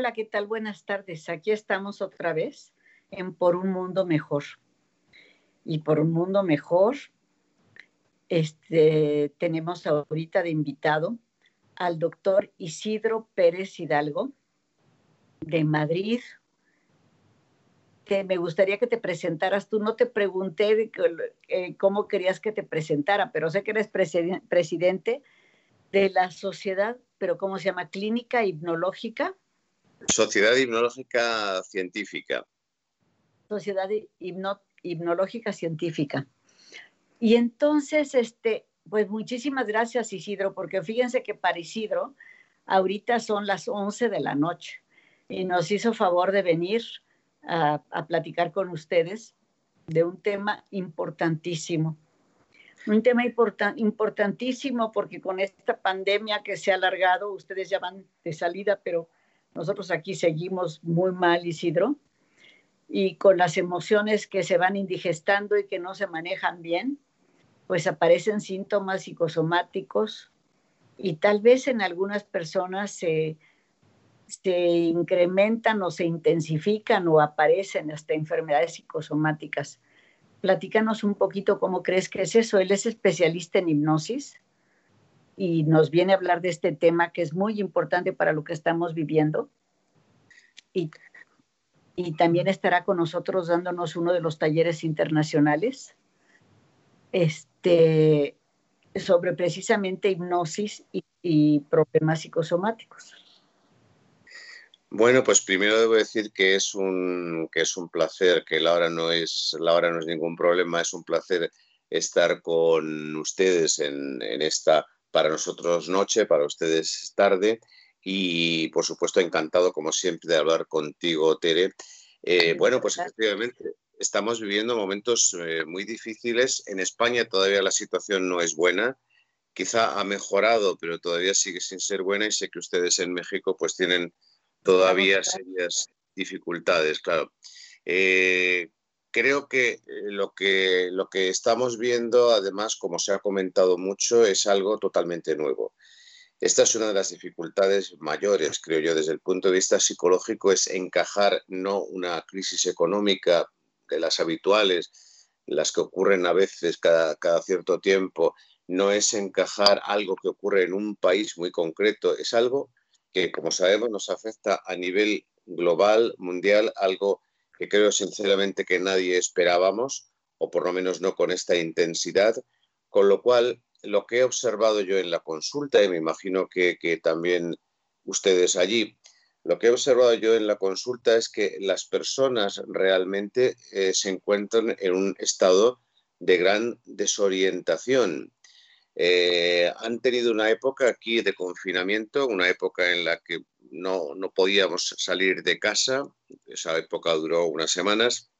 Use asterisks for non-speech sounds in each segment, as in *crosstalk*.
Hola, ¿qué tal? Buenas tardes. Aquí estamos otra vez en Por un Mundo Mejor. Y por un Mundo Mejor, este, tenemos ahorita de invitado al doctor Isidro Pérez Hidalgo de Madrid, que me gustaría que te presentaras. Tú no te pregunté eh, cómo querías que te presentara, pero sé que eres presidente de la sociedad, pero ¿cómo se llama? Clínica Hipnológica Sociedad Hipnológica Científica. Sociedad Hipnológica Científica. Y entonces, este, pues muchísimas gracias Isidro, porque fíjense que para Isidro ahorita son las 11 de la noche y nos hizo favor de venir a, a platicar con ustedes de un tema importantísimo. Un tema importantísimo porque con esta pandemia que se ha alargado, ustedes ya van de salida, pero nosotros aquí seguimos muy mal, Isidro, y con las emociones que se van indigestando y que no se manejan bien, pues aparecen síntomas psicosomáticos y tal vez en algunas personas se, se incrementan o se intensifican o aparecen hasta enfermedades psicosomáticas. Platícanos un poquito cómo crees que es eso. Él es especialista en hipnosis y nos viene a hablar de este tema que es muy importante para lo que estamos viviendo. Y, y también estará con nosotros dándonos uno de los talleres internacionales este, sobre precisamente hipnosis y, problemas psicosomáticos. Bueno, pues primero debo decir que es un, que es un placer, que la hora no es, no es ningún problema, es un placer estar con ustedes en, en esta para nosotros noche, para ustedes tarde y por supuesto encantado como siempre de hablar contigo, Tere. Eh, bueno, pues efectivamente estamos viviendo momentos eh, muy difíciles. En España todavía la situación no es buena. Quizá ha mejorado, pero todavía sigue sin ser buena y sé que ustedes en México pues tienen todavía serias dificultades, claro. Eh, creo que, eh, lo que lo que estamos viendo, además, como se ha comentado mucho, es algo totalmente nuevo. Esta es una de las dificultades mayores, creo yo, desde el punto de vista psicológico, es encajar no una crisis económica de las habituales, las que ocurren a veces cada, cada cierto tiempo, no es encajar algo que ocurre en un país muy concreto, es algo que, como sabemos, nos afecta a nivel global, mundial, algo que creo sinceramente que nadie esperábamos, o por lo menos no con esta intensidad, con lo cual lo que he observado yo en la consulta, y me imagino que, también ustedes allí, lo que he observado yo en la consulta es que las personas realmente eh, se encuentran en un estado de gran desorientación. Eh, han tenido una época aquí de confinamiento, una época en la que no, no podíamos salir de casa, esa época duró unas semanas,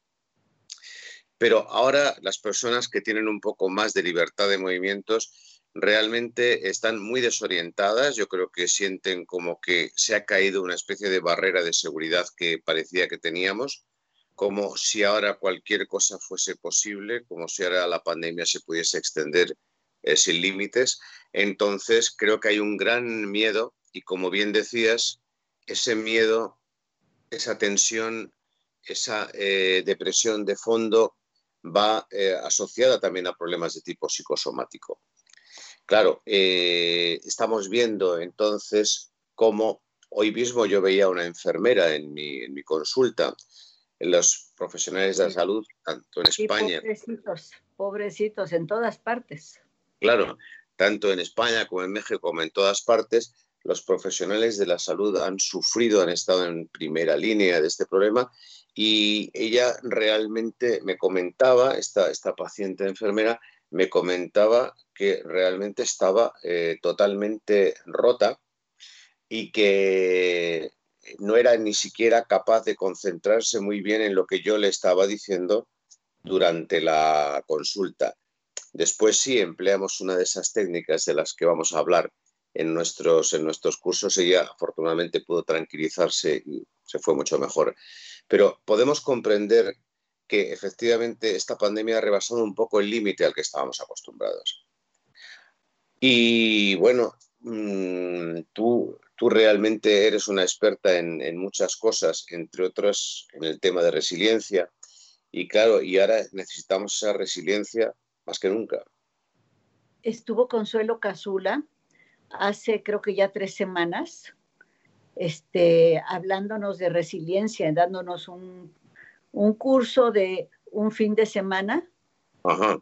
pero ahora las personas que tienen un poco más de libertad de movimientos realmente están muy desorientadas, yo creo que sienten como que se ha caído una especie de barrera de seguridad que parecía que teníamos, como si ahora cualquier cosa fuese posible, como si ahora la pandemia se pudiese extender eh, sin límites. Entonces creo que hay un gran miedo y como bien decías, ese miedo, esa tensión, esa eh, depresión de fondo va eh, asociada también a problemas de tipo psicosomático. Claro, eh, estamos viendo entonces cómo hoy mismo yo veía una enfermera en mi, en mi consulta, en los profesionales de la salud, tanto en España. Pobrecitos, pobrecitos en todas partes. Claro, tanto en España como en México, como en todas partes, los profesionales de la salud han sufrido, han estado en primera línea de este problema y ella realmente me comentaba, esta, esta paciente enfermera, me comentaba que realmente estaba eh, totalmente rota y que no era ni siquiera capaz de concentrarse muy bien en lo que yo le estaba diciendo durante la consulta. Después sí empleamos una de esas técnicas de las que vamos a hablar en nuestros, en nuestros cursos ella afortunadamente pudo tranquilizarse y se fue mucho mejor. Pero podemos comprender que efectivamente esta pandemia ha rebasado un poco el límite al que estábamos acostumbrados. Y bueno, mm, tú, tú realmente eres una experta en, en, muchas cosas, entre otras en el tema de resiliencia. Y claro, y ahora necesitamos esa resiliencia más que nunca. Estuvo Consuelo Casula hace creo que ya tres semanas, este, hablándonos de resiliencia, dándonos un, un curso de un fin de semana, Ajá.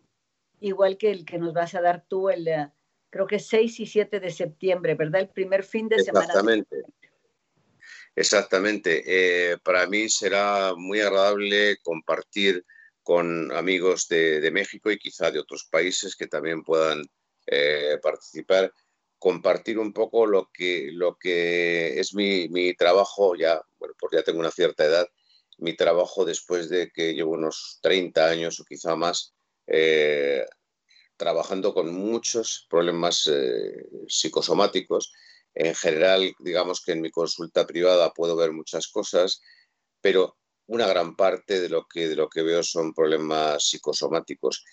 igual que el que nos vas a dar tú el, eh, creo que 6 y 7 de septiembre, ¿verdad? El primer fin de semana. Exactamente. Exactamente. Eh, para mí será muy agradable compartir con amigos de, de, México y quizá de otros países que también puedan eh, participar, compartir un poco lo que, lo que es mi, mi, trabajo, ya, bueno, porque ya tengo una cierta edad, mi trabajo después de que llevo unos 30 años o quizá más eh, trabajando con muchos problemas eh, psicosomáticos. En general, digamos que en mi consulta privada puedo ver muchas cosas, pero una gran parte de lo que, de lo que veo son problemas psicosomáticos.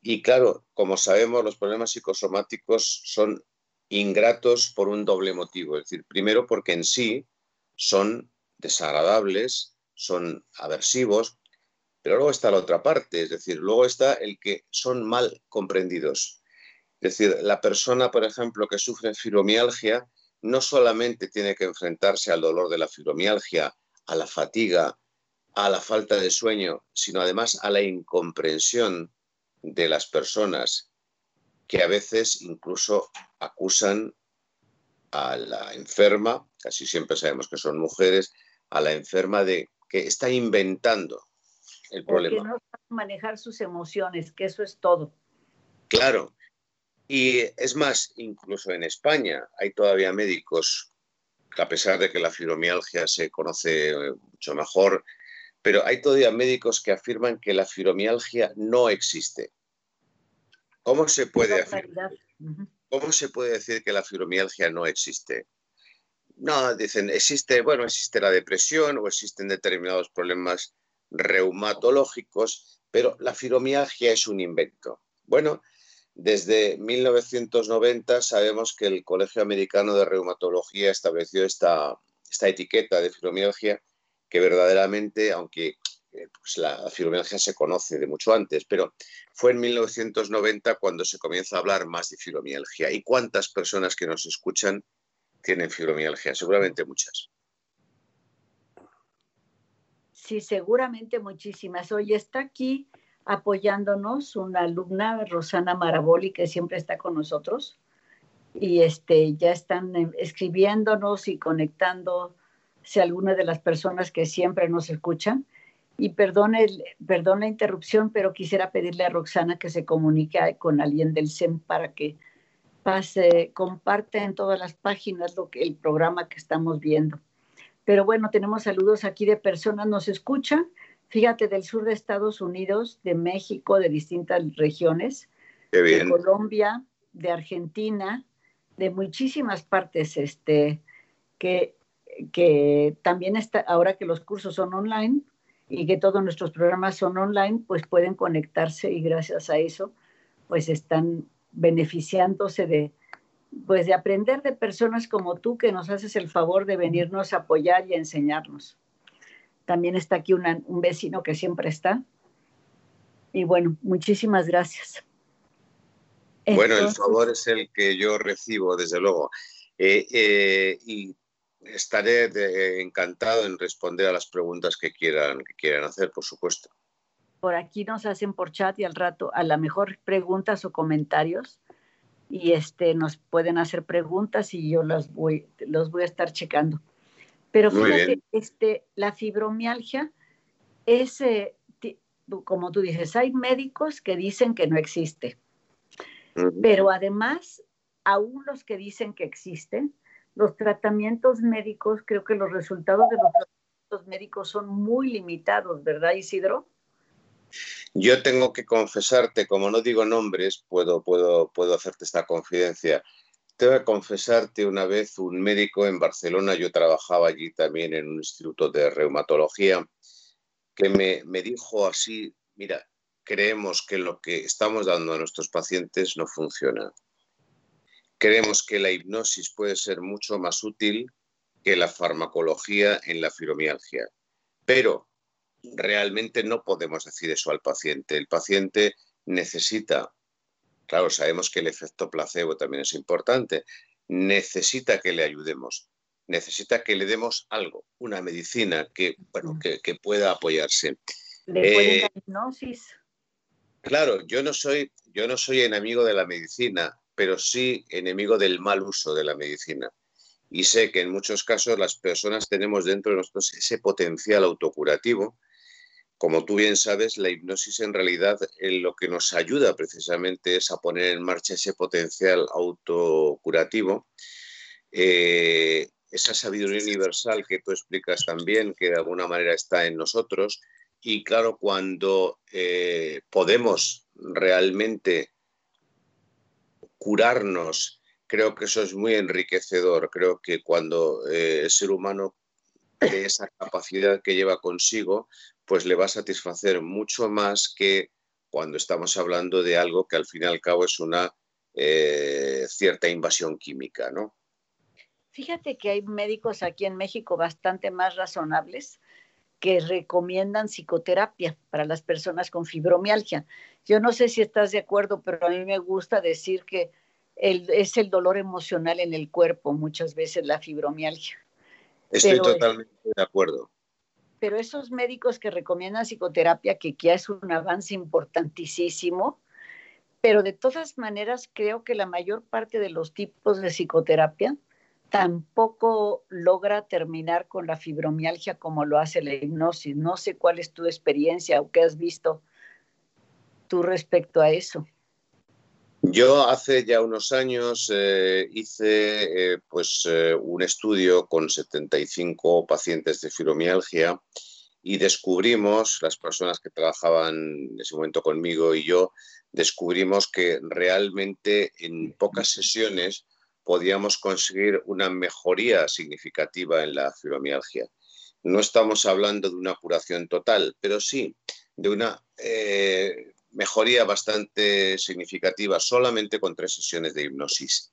Y claro, como sabemos, los problemas psicosomáticos son ingratos por un doble motivo. Es decir, primero porque en sí son desagradables, son aversivos, pero luego está la otra parte, es decir, luego está el que son mal comprendidos. Es decir, la persona, por ejemplo, que sufre fibromialgia, no solamente tiene que enfrentarse al dolor de la fibromialgia, a la fatiga, a la falta de sueño, sino además a la incomprensión de las personas que a veces incluso acusan a la enferma, casi siempre sabemos que son mujeres, a la enferma de que está inventando el problema. Porque no saben manejar sus emociones, que eso es todo. Claro. Y es más, incluso en España hay todavía médicos, que a pesar de que la fibromialgia se conoce mucho mejor, pero hay todavía médicos que afirman que la fibromialgia no existe. ¿Cómo se puede afirmar? ¿Cómo se puede decir que la fibromialgia no existe? No, dicen, existe, bueno, existe la depresión o existen determinados problemas reumatológicos, pero la fibromialgia es un invento. Bueno, desde 1990 sabemos que el Colegio Americano de Reumatología estableció esta, esta etiqueta de fibromialgia que verdaderamente, aunque pues la fibromialgia se conoce de mucho antes, pero fue en 1990 cuando se comienza a hablar más de fibromialgia. ¿Y cuántas personas que nos escuchan tienen fibromialgia? Seguramente muchas. Sí, seguramente muchísimas. Hoy está aquí apoyándonos una alumna, Rosana Maraboli, que siempre está con nosotros. Y este, ya están eh, escribiéndonos y conectándose algunas de las personas que siempre nos escuchan. Y perdón, el, perdón la interrupción, pero quisiera pedirle a Roxana que se comunique con alguien del SEM para que pase, comparte en todas las páginas lo que, el programa que estamos viendo. Pero bueno, tenemos saludos aquí de personas, nos escuchan, fíjate, del sur de Estados Unidos, de México, de distintas regiones, de Colombia, de Argentina, de muchísimas partes, este, que, que también está, ahora que los cursos son online y que todos nuestros programas son online, pues pueden conectarse y gracias a eso, pues están beneficiándose de, pues de aprender de personas como tú que nos haces el favor de venirnos a apoyar y a enseñarnos. También está aquí una, un vecino que siempre está. Y bueno, muchísimas gracias. Bueno, el favor es el que yo recibo, desde luego. Eh, eh, y estaré de, encantado en responder a las preguntas que quieran, que quieran hacer, por supuesto. Por aquí nos hacen por chat y al rato a la mejor preguntas o comentarios y este, nos pueden hacer preguntas y yo las voy, los voy a estar checando. Pero fíjate, este, la fibromialgia es, eh, como tú dices, hay médicos que dicen que no existe, pero además, aún los que dicen que existen, los tratamientos médicos, creo que los resultados de los tratamientos médicos son muy limitados, ¿verdad, Isidro? Yo tengo que confesarte, como no digo nombres, puedo, puedo, puedo hacerte esta confidencia. Tengo que confesarte una vez un médico en Barcelona, yo trabajaba allí también en un instituto de reumatología, que me, me dijo así, mira, creemos que lo que estamos dando a nuestros pacientes no funciona. Creemos que la hipnosis puede ser mucho más útil que la farmacología en la fibromialgia. Pero realmente no podemos decir eso al paciente. El paciente necesita, claro, sabemos que el efecto placebo también es importante, necesita que le ayudemos, necesita que le demos algo, una medicina que, bueno, que, pueda apoyarse. ¿Le eh, hipnosis? Claro, yo no soy, yo no soy enemigo de la medicina, pero sí enemigo del mal uso de la medicina. Y sé que en muchos casos las personas tenemos dentro de nosotros ese potencial autocurativo. Como tú bien sabes, la hipnosis en realidad en lo que nos ayuda precisamente es a poner en marcha ese potencial autocurativo. Eh, esa sabiduría universal que tú explicas también, que de alguna manera está en nosotros, y claro, cuando eh, podemos realmente curarnos, creo que eso es muy enriquecedor. Creo que cuando eh, el ser humano tiene esa capacidad que lleva consigo, pues le va a satisfacer mucho más que cuando estamos hablando de algo que al fin y al cabo es una eh, cierta invasión química, ¿no? Fíjate que hay médicos aquí en México bastante más razonables que recomiendan psicoterapia para las personas con fibromialgia. Yo no sé si estás de acuerdo, pero a mí me gusta decir que es el dolor emocional en el cuerpo, muchas veces la fibromialgia. Estoy totalmente de acuerdo. Pero esos médicos que recomiendan psicoterapia, que ya es un avance importantísimo, pero de todas maneras creo que la mayor parte de los tipos de psicoterapia tampoco logra terminar con la fibromialgia como lo hace la hipnosis. No sé cuál es tu experiencia o qué has visto tú respecto a eso. Yo hace ya unos años eh, hice eh, pues, eh, un estudio con 75 pacientes de fibromialgia y descubrimos, las personas que trabajaban en ese momento conmigo y yo, descubrimos que realmente en pocas sesiones podíamos conseguir una mejoría significativa en la fibromialgia. No estamos hablando de una curación total, pero sí de una eh, mejoría bastante significativa solamente con tres sesiones de hipnosis.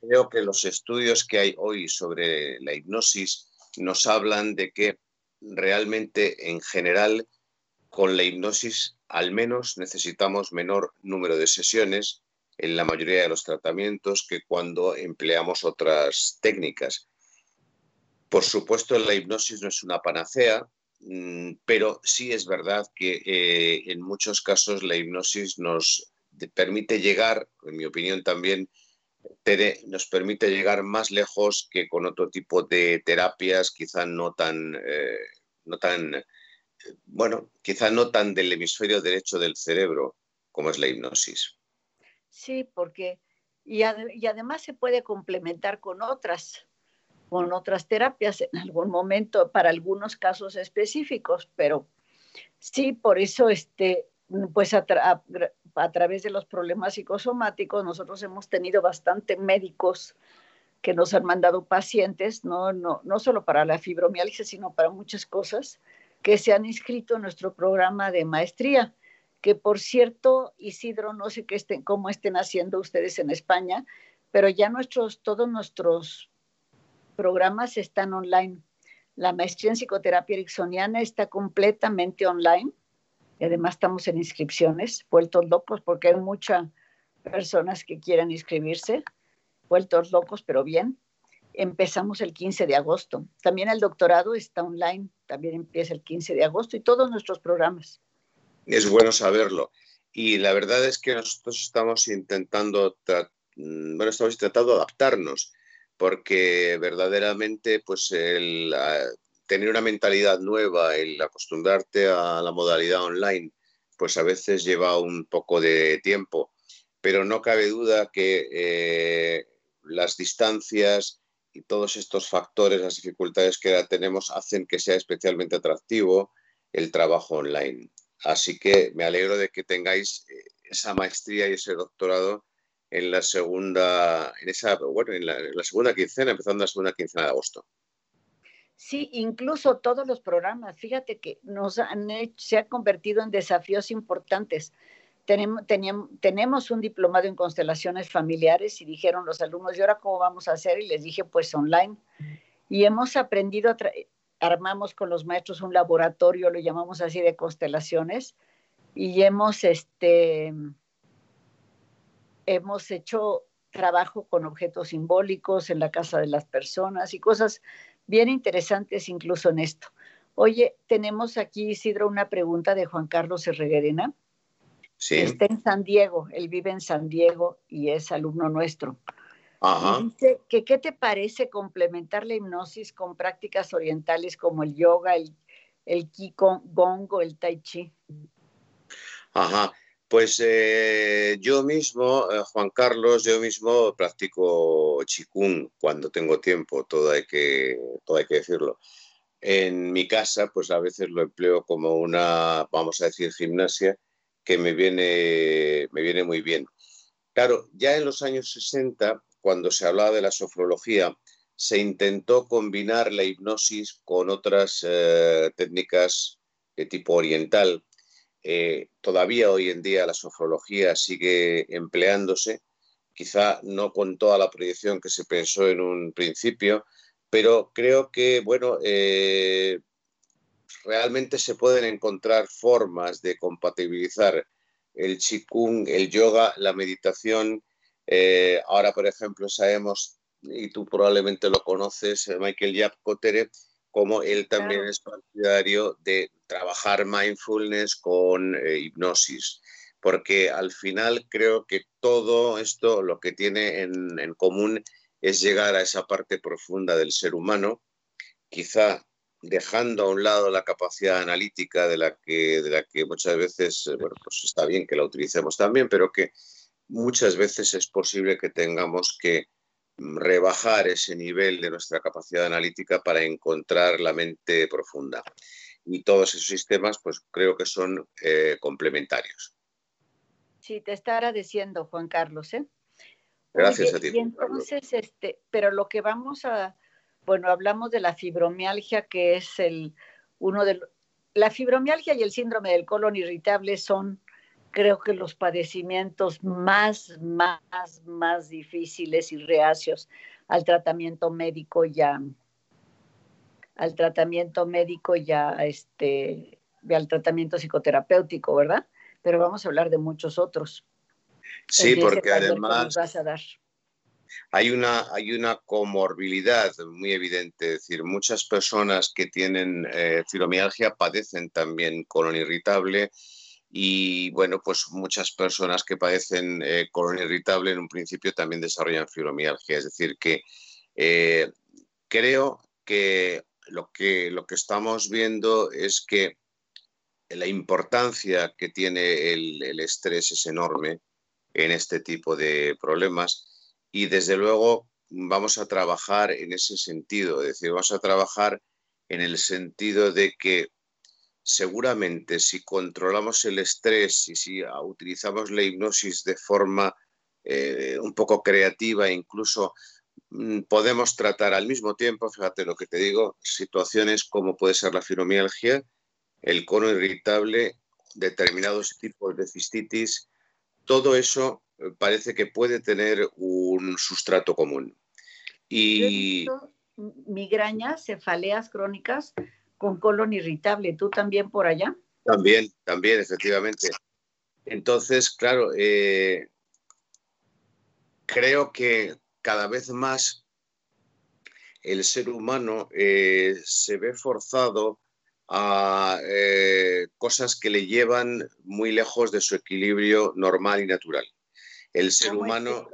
Creo que los estudios que hay hoy sobre la hipnosis nos hablan de que realmente en general con la hipnosis al menos necesitamos menor número de sesiones en la mayoría de los tratamientos que cuando empleamos otras técnicas. Por supuesto, la hipnosis no es una panacea, mm, pero sí es verdad que eh, en muchos casos la hipnosis nos permite llegar, en mi opinión también, nos permite llegar más lejos que con otro tipo de terapias, quizá no tan, eh, no tan, bueno, quizá no tan del hemisferio derecho del cerebro como es la hipnosis. Sí, porque, y, además se puede complementar con otras, con otras terapias en algún momento para algunos casos específicos, pero sí, por eso, este, pues a, través de los problemas psicosomáticos, nosotros hemos tenido bastante médicos que nos han mandado pacientes, no, no, no solo para la fibromialgia, sino para muchas cosas, que se han inscrito en nuestro programa de maestría que por cierto, Isidro, no sé qué estén, cómo estén haciendo ustedes en España, pero ya nuestros, todos nuestros programas están online. La maestría en psicoterapia ericksoniana está completamente online. Y además estamos en inscripciones, vueltos locos, porque hay muchas personas que quieren inscribirse, vueltos locos, pero bien. Empezamos el 15 de agosto. También el doctorado está online, también empieza el 15 de agosto y todos nuestros programas es bueno saberlo. Y la verdad es que nosotros estamos intentando, mm, bueno, estamos intentando adaptarnos, porque verdaderamente, pues, el tener una mentalidad nueva, el acostumbrarte a la modalidad online, pues a veces lleva un poco de tiempo. Pero no cabe duda que eh, las distancias y todos estos factores, las dificultades que tenemos, hacen que sea especialmente atractivo el trabajo online. Así que me alegro de que tengáis eh, esa maestría y ese doctorado en la segunda, en esa, bueno, en la, segunda quincena, empezando la segunda quincena de agosto. Sí, incluso todos los programas, fíjate que nos han se han convertido en desafíos importantes, tenemos, tenemos un diplomado en constelaciones familiares y dijeron los alumnos, ¿y ahora cómo vamos a hacer? Y les dije, pues online. Y hemos aprendido, a armamos con los maestros un laboratorio, lo llamamos así de constelaciones, y hemos, este, hemos hecho trabajo con objetos simbólicos en la casa de las personas y cosas bien interesantes incluso en esto. Oye, tenemos aquí, Isidro, una pregunta de Juan Carlos Herreguerena. Sí. Está en San Diego, él vive en San Diego y es alumno nuestro. Ajá. dice que qué te parece complementar la hipnosis con prácticas orientales como el yoga, el, el Qigong o el Tai Chi. Ajá. Pues eh, yo mismo, eh, Juan Carlos, yo mismo practico chikung cuando tengo tiempo, todo hay, que, todo hay que decirlo. En mi casa, pues a veces lo empleo como una, vamos a decir, gimnasia que me viene, me viene muy bien. Claro, ya en los años 60, cuando se hablaba de la sofrología, se intentó combinar la hipnosis con otras eh, técnicas de tipo oriental, eh, todavía hoy en día la sofrología sigue empleándose, quizá no con toda la proyección que se pensó en un principio, pero creo que, bueno, eh, realmente se pueden encontrar formas de compatibilizar el chikung, el yoga, la meditación. Eh, ahora, por ejemplo, sabemos, y tú probablemente lo conoces, Michael Yap Kotere, como él también es partidario de trabajar mindfulness con eh, hipnosis, porque al final creo que todo esto lo que tiene en, común es llegar a esa parte profunda del ser humano, quizá dejando a un lado la capacidad analítica de la que, de la que muchas veces, eh, bueno, pues está bien que la utilicemos también, pero que muchas veces es posible que tengamos que rebajar ese nivel de nuestra capacidad analítica para encontrar la mente profunda. Y todos esos sistemas, pues creo que son eh, complementarios. Sí, te está agradeciendo, Juan Carlos. ¿eh? Gracias a ti. Y entonces, este, pero lo que vamos a, bueno, hablamos de la fibromialgia, que es el uno de la fibromialgia y el síndrome del colon irritable son creo que los padecimientos más, más, más difíciles y reacios al tratamiento médico ya, al tratamiento médico ya, este, al tratamiento psicoterapéutico, ¿verdad? Pero vamos a hablar de muchos otros. Sí, porque además hay una, hay una comorbilidad muy evidente, es decir, muchas personas que tienen eh, fibromialgia padecen también colon irritable, y bueno, pues muchas personas que padecen eh, colon irritable en un principio también desarrollan fibromialgia. Es decir, que eh, creo que lo, que lo que estamos viendo es que la importancia que tiene el, el estrés es enorme en este tipo de problemas y desde luego vamos a trabajar en ese sentido, es decir, vamos a trabajar en el sentido de que seguramente si controlamos el estrés y si utilizamos la hipnosis de forma eh, un poco creativa, incluso mm, podemos tratar al mismo tiempo, fíjate lo que te digo, situaciones como puede ser la fibromialgia, el cono irritable, determinados tipos de cistitis, todo eso eh, parece que puede tener un sustrato común. Y migrañas, cefaleas crónicas, con colon irritable. ¿Tú también por allá? También, también, efectivamente. Entonces, claro, eh, creo que cada vez más el ser humano eh, se ve forzado a eh, cosas que le llevan muy lejos de su equilibrio normal y natural. El ser humano...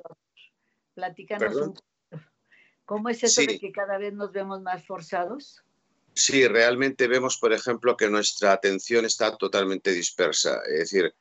Platícanos un poco. ¿Cómo es eso de que cada vez nos vemos más forzados? Sí, realmente vemos, por ejemplo, que nuestra atención está totalmente dispersa. Es decir,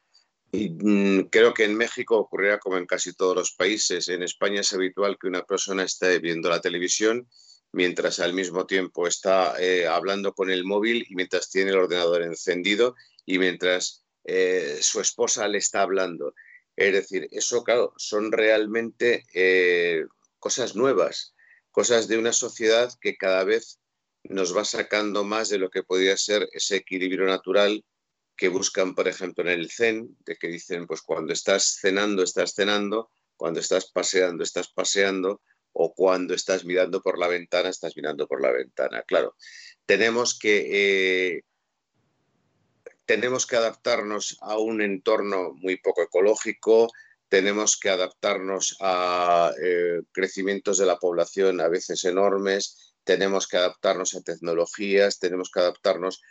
mm, creo que en México ocurrirá como en casi todos los países. En España es habitual que una persona esté viendo la televisión mientras al mismo tiempo está eh, hablando con el móvil y mientras tiene el ordenador encendido y mientras eh, su esposa le está hablando. Es decir, eso, claro, son realmente eh, cosas nuevas, cosas de una sociedad que cada vez nos va sacando más de lo que podría ser ese equilibrio natural que buscan, por ejemplo, en el Zen, de que dicen, pues cuando estás cenando, estás cenando, cuando estás paseando, estás paseando, o cuando estás mirando por la ventana, estás mirando por la ventana. Claro, tenemos que, eh, tenemos que adaptarnos a un entorno muy poco ecológico, tenemos que adaptarnos a eh, crecimientos de la población a veces enormes, tenemos que adaptarnos a tecnologías, tenemos que adaptarnos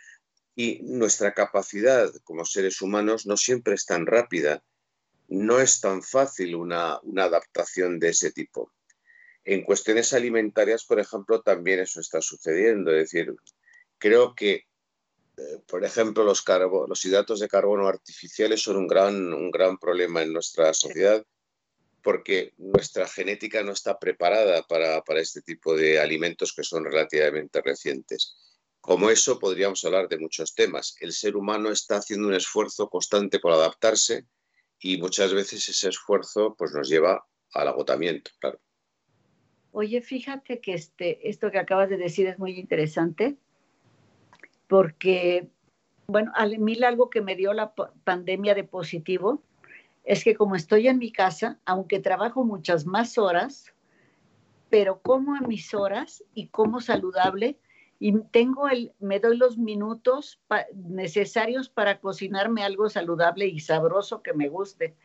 y nuestra capacidad como seres humanos no siempre es tan rápida, no es tan fácil una, una adaptación de ese tipo. En cuestiones alimentarias, por ejemplo, también eso está sucediendo. Es decir, creo que, eh, por ejemplo, los, los hidratos de carbono artificiales son un gran, un gran problema en nuestra sociedad porque nuestra genética no está preparada para, para este tipo de alimentos que son relativamente recientes. Como eso podríamos hablar de muchos temas. El ser humano está haciendo un esfuerzo constante por adaptarse y muchas veces ese esfuerzo pues, nos lleva al agotamiento, claro. Oye, fíjate que este, esto que acabas de decir es muy interesante, porque, bueno, a mí algo que me dio la pandemia de positivo es que como estoy en mi casa, aunque trabajo muchas más horas, pero como a mis horas y como saludable, y tengo el, me doy los minutos necesarios para cocinarme algo saludable y sabroso que me guste.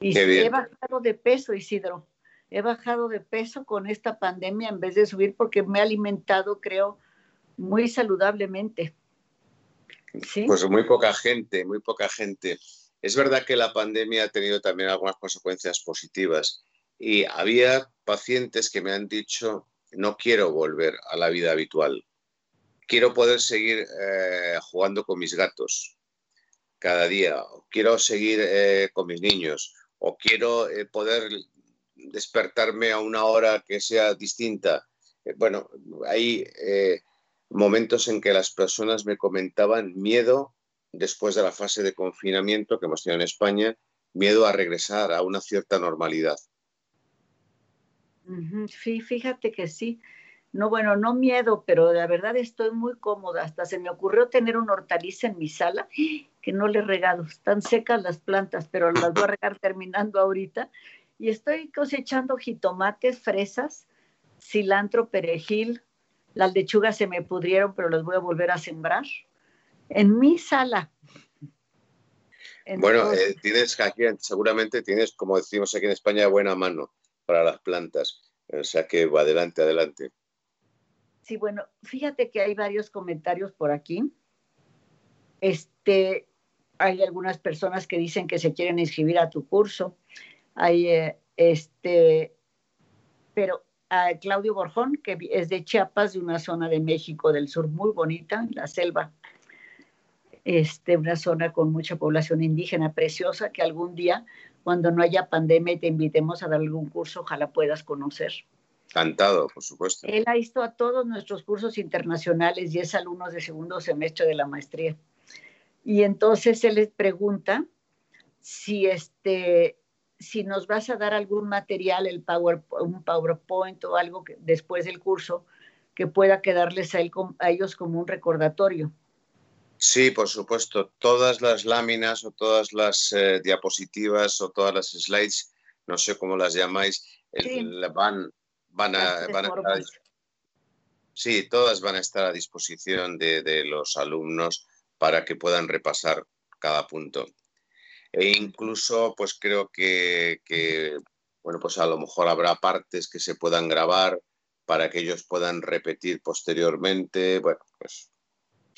Y he bajado de peso, Isidro he bajado de peso con esta pandemia en vez de subir porque me he alimentado, creo, muy saludablemente. ¿Sí? Pues muy poca gente, muy poca gente. Es verdad que la pandemia ha tenido también algunas consecuencias positivas y había pacientes que me han dicho, no quiero volver a la vida habitual, quiero poder seguir eh, jugando con mis gatos cada día, quiero seguir eh, con mis niños, o quiero eh, poder despertarme a una hora que sea distinta. Bueno, hay momentos en que las personas me comentaban miedo después de la fase de confinamiento que hemos tenido en España, miedo a regresar a una cierta normalidad. Sí, fíjate que sí. No, bueno, no miedo, pero la verdad estoy muy cómoda. Hasta se me ocurrió tener una hortaliza en mi sala que no le he regado. Están secas las plantas, pero las voy a regar *laughs* terminando ahorita y estoy cosechando jitomates, fresas, cilantro, perejil. Las lechugas se me pudrieron, pero las voy a volver a sembrar en mi sala. bueno, eh, tienes aquí, seguramente tienes, como decimos aquí en España, buena mano para las plantas. O sea que va adelante, adelante. Sí, bueno, fíjate que hay varios comentarios por aquí. Este, hay algunas personas que dicen que se quieren inscribir a tu curso. Hay eh, este, pero a Claudio Borjón, que es de Chiapas, de una zona de México del sur muy bonita, la selva. Este, una zona con mucha población indígena preciosa que algún día, cuando no haya pandemia y te invitemos a dar algún curso, ojalá puedas conocer. Encantado, por supuesto. Él ha visto a todos nuestros cursos internacionales y es alumno de segundo semestre de la maestría. Y entonces él les pregunta si este, si nos vas a dar algún material, el Power, un PowerPoint o algo que, después del curso que pueda quedarles a, ellos como un recordatorio. Sí, por supuesto. Todas las láminas o todas las eh, diapositivas o todas las slides, no sé cómo las llamáis, van, van, a, estar, Sí, todas van a estar a disposición de los alumnos para que puedan repasar cada punto. E incluso pues creo que, bueno, pues a lo mejor habrá partes que se puedan grabar para que ellos puedan repetir posteriormente, bueno, pues...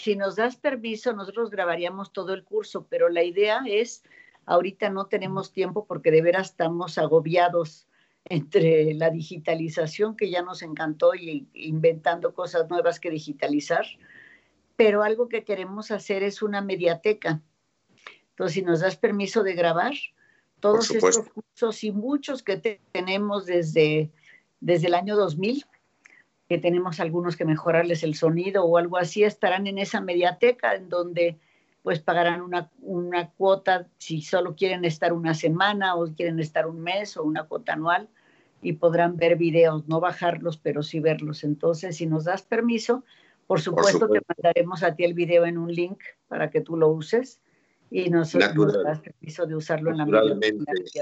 Si nos das permiso, nosotros grabaríamos todo el curso, pero la idea es, ahorita no tenemos tiempo porque de veras estamos agobiados entre la digitalización que ya nos encantó y inventando cosas nuevas que digitalizar, pero algo que queremos hacer es una mediateca. Entonces, si nos das permiso de grabar todos estos cursos y muchos que tenemos desde, desde el año 2000, que tenemos algunos que mejorarles el sonido o algo así, estarán en esa mediateca en donde pues pagarán una, una cuota si solo quieren estar una semana o quieren estar un mes o una cuota anual y podrán ver videos, no bajarlos, pero sí verlos. Entonces, si nos das permiso, por supuesto, por supuesto. te mandaremos a ti el video en un link para que tú lo uses y nosotros nos das permiso de usarlo en la medida.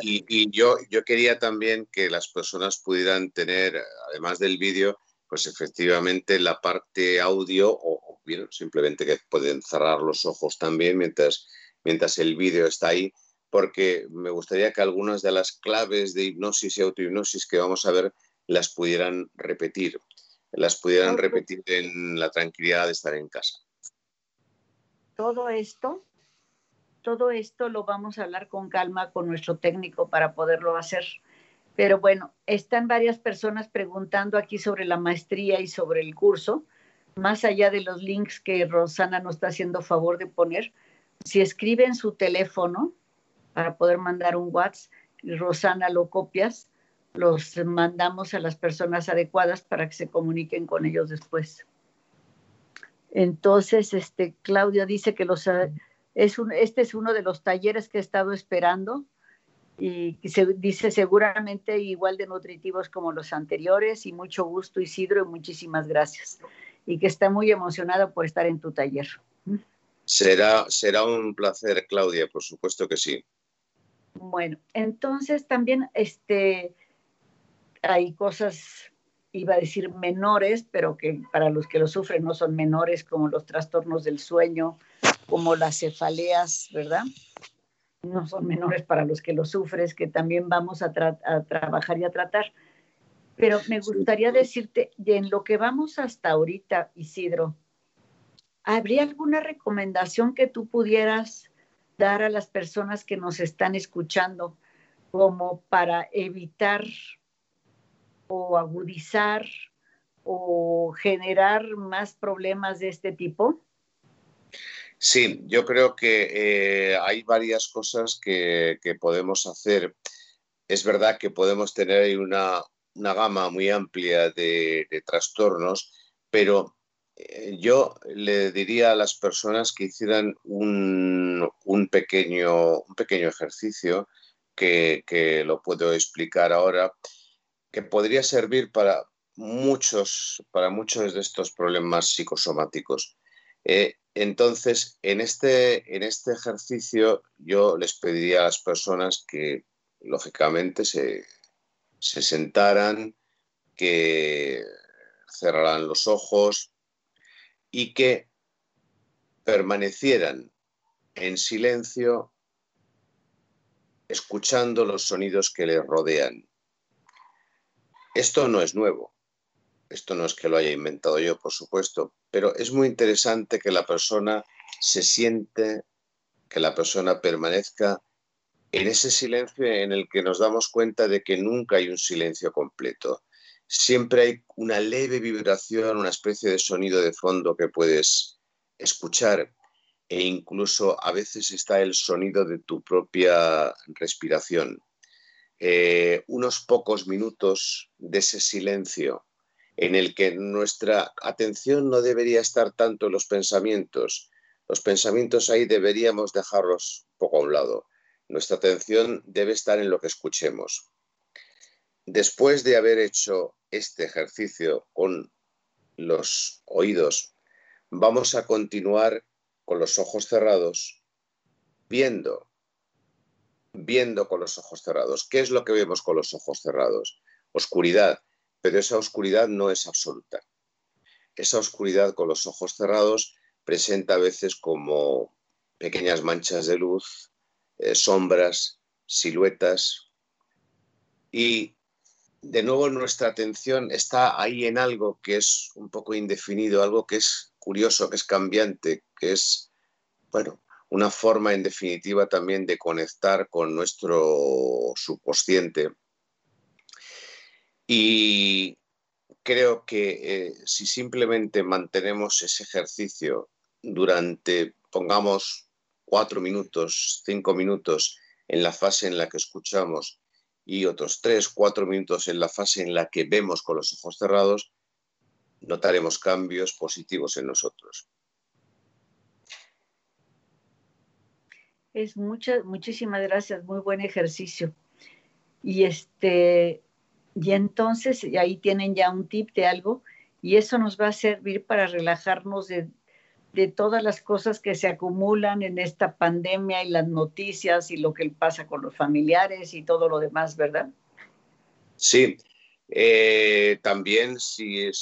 Y, y yo, yo quería también que las personas pudieran tener, además del vídeo, pues efectivamente la parte audio o, bien, simplemente que pueden cerrar los ojos también mientras, mientras el vídeo está ahí, porque me gustaría que algunas de las claves de hipnosis y autohipnosis que vamos a ver las pudieran repetir, las pudieran repetir en la tranquilidad de estar en casa. Todo esto todo esto lo vamos a hablar con calma con nuestro técnico para poderlo hacer. Pero bueno, están varias personas preguntando aquí sobre la maestría y sobre el curso, más allá de los links que Rosana nos está haciendo favor de poner. Si escriben su teléfono para poder mandar un WhatsApp, Rosana lo copias, los mandamos a las personas adecuadas para que se comuniquen con ellos después. Entonces, este, Claudia dice que los este es uno de los talleres que he estado esperando y se dice seguramente igual de nutritivos como los anteriores y mucho gusto Isidro y muchísimas gracias y que está muy emocionada por estar en tu taller. Será, será un placer, Claudia, por supuesto que sí. Bueno, entonces también este, hay cosas, iba a decir menores, pero que para los que lo sufren no son menores, como los trastornos del sueño, como las cefaleas, ¿verdad? No son menores para los que lo sufres, que también vamos a, trabajar y a tratar. Pero me gustaría decirte, en lo que vamos hasta ahorita, Isidro, ¿habría alguna recomendación que tú pudieras dar a las personas que nos están escuchando como para evitar o agudizar o generar más problemas de este tipo? Sí, yo creo que eh, hay varias cosas que, podemos hacer. Es verdad que podemos tener una, una gama muy amplia de, trastornos, pero eh, yo le diría a las personas que hicieran un, pequeño, un pequeño ejercicio que, que, lo puedo explicar ahora, que podría servir para muchos, para muchos de estos problemas psicosomáticos. Eh, entonces, en este, en este ejercicio yo les pediría a las personas que, lógicamente, se, se sentaran, que cerraran los ojos y que permanecieran en silencio escuchando los sonidos que les rodean. Esto no es nuevo. Esto no es que lo haya inventado yo, por supuesto, pero es muy interesante que la persona se siente, que la persona permanezca en ese silencio en el que nos damos cuenta de que nunca hay un silencio completo. Siempre hay una leve vibración, una especie de sonido de fondo que puedes escuchar e incluso a veces está el sonido de tu propia respiración. Eh, unos pocos minutos de ese silencio en el que nuestra atención no debería estar tanto en los pensamientos. Los pensamientos ahí deberíamos dejarlos poco a un lado. Nuestra atención debe estar en lo que escuchemos. Después de haber hecho este ejercicio con los oídos, vamos a continuar con los ojos cerrados, viendo, viendo con los ojos cerrados. ¿Qué es lo que vemos con los ojos cerrados? Oscuridad pero esa oscuridad no es absoluta. Esa oscuridad con los ojos cerrados presenta a veces como pequeñas manchas de luz, eh, sombras, siluetas y de nuevo nuestra atención está ahí en algo que es un poco indefinido, algo que es curioso, que es cambiante, que es, bueno, una forma en definitiva también de conectar con nuestro subconsciente y creo que eh, si simplemente mantenemos ese ejercicio durante, pongamos, cuatro minutos, cinco minutos en la fase en la que escuchamos y otros tres, cuatro minutos en la fase en la que vemos con los ojos cerrados, notaremos cambios positivos en nosotros. Es muchas, muchísimas gracias, muy buen ejercicio. Y este, y entonces ahí tienen ya un tip de algo y eso nos va a servir para relajarnos de, todas las cosas que se acumulan en esta pandemia y las noticias y lo que pasa con los familiares y todo lo demás, ¿verdad? Sí, eh, también si,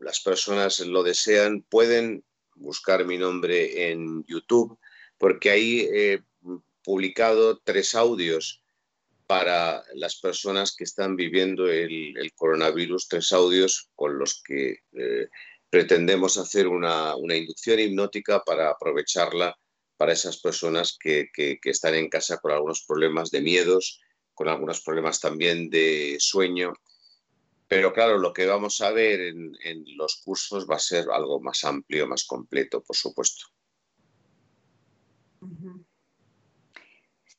las personas lo desean, pueden buscar mi nombre en YouTube, porque ahí he publicado tres audios para las personas que están viviendo el, coronavirus, tres audios con los que eh, pretendemos hacer una, inducción hipnótica para aprovecharla para esas personas que, están en casa con algunos problemas de miedos, con algunos problemas también de sueño. Pero claro, lo que vamos a ver en, los cursos va a ser algo más amplio, más completo, por supuesto.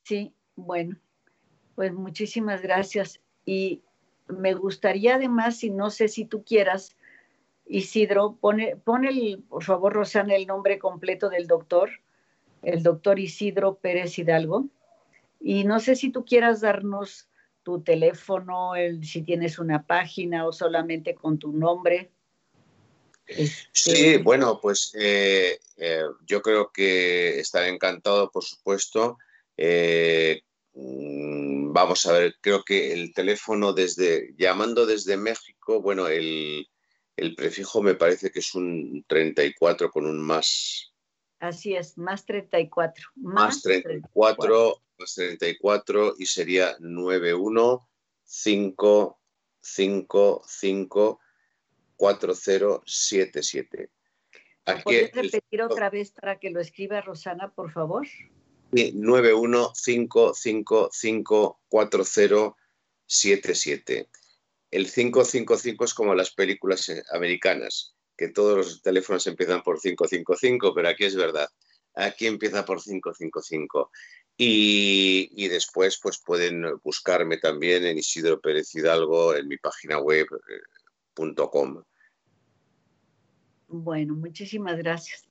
Sí, bueno, pues muchísimas gracias. Y me gustaría además, y no sé si tú quieras, Isidro, pone, pone el, por favor, Rosana, el nombre completo del doctor, el doctor Isidro Pérez Hidalgo. Y no sé si tú quieras darnos tu teléfono, el, si tienes una página o solamente con tu nombre. Este, sí, bueno, pues eh, eh, yo creo que estaré encantado, por supuesto. Eh, mm, vamos a ver, creo que el teléfono desde, llamando desde México, bueno, el, el prefijo me parece que es un 34 con un más. Así es, más 34. Más, 34, más 34 y sería 9155554077. ¿Puedes repetir otra vez para que lo escriba Rosana, por favor? Sí, 9155554077 el 555 es como las películas eh, americanas, que todos los teléfonos empiezan por 555, pero aquí es verdad. Aquí empieza por 555. Y, y después pues pueden buscarme también en Isidro Pérez Hidalgo en mi página web eh, Bueno, muchísimas gracias.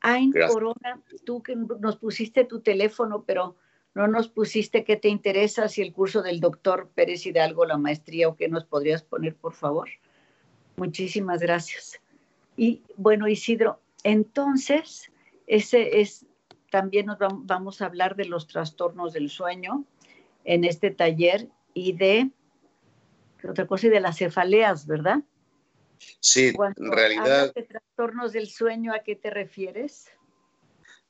Ain Corona, tú que nos pusiste tu teléfono, pero no nos pusiste qué te interesa, si el curso del doctor Pérez Hidalgo, la maestría o qué nos podrías poner, por favor. Muchísimas gracias. Y bueno, Isidro, entonces, ese es, también nos vamos a hablar de los trastornos del sueño en este taller y de, otra cosa, y de las cefaleas, ¿verdad? Sí, en realidad. de trastornos del sueño, ¿a qué te refieres?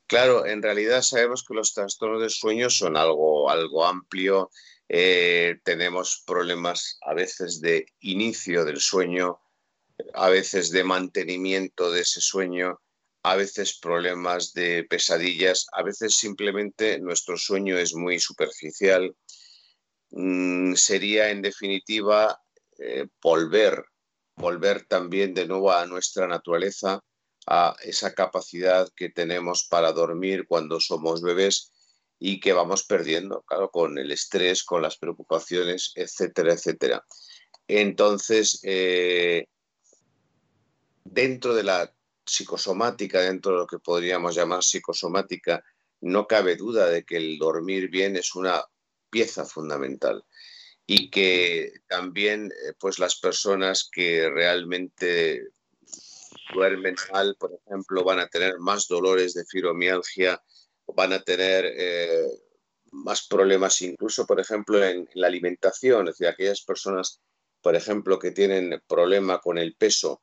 Claro, en realidad sabemos que los trastornos del sueño son algo, algo amplio. Eh, tenemos problemas a veces de inicio del sueño, a veces de mantenimiento de ese sueño, a veces problemas de pesadillas, a veces simplemente nuestro sueño es muy superficial. Mm, sería en definitiva eh, volver, volver también de nuevo a nuestra naturaleza, a esa capacidad que tenemos para dormir cuando somos bebés y que vamos perdiendo, claro, con el estrés, con las preocupaciones, etcétera, etcétera. Entonces, eh, dentro de la psicosomática, dentro de lo que podríamos llamar psicosomática, no cabe duda de que el dormir bien es una pieza fundamental y que también eh, pues las personas que realmente duermen mal, por ejemplo, van a tener más dolores de fibromialgia, van a tener eh, más problemas incluso, por ejemplo, en, la alimentación. Es decir, aquellas personas, por ejemplo, que tienen problema con el peso,